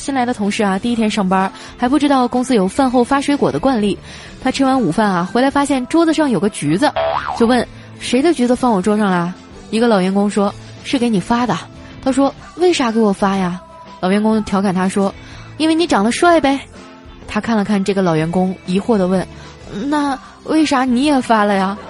新来的同事啊，第一天上班还不知道公司有饭后发水果的惯例。他吃完午饭啊，回来发现桌子上有个橘子，就问谁的橘子放我桌上了。一个老员工说是给你发的，他说为啥给我发呀？老员工调侃他说因为你长得帅呗。他看了看这个老员工，疑惑地问：那为啥你也发了呀？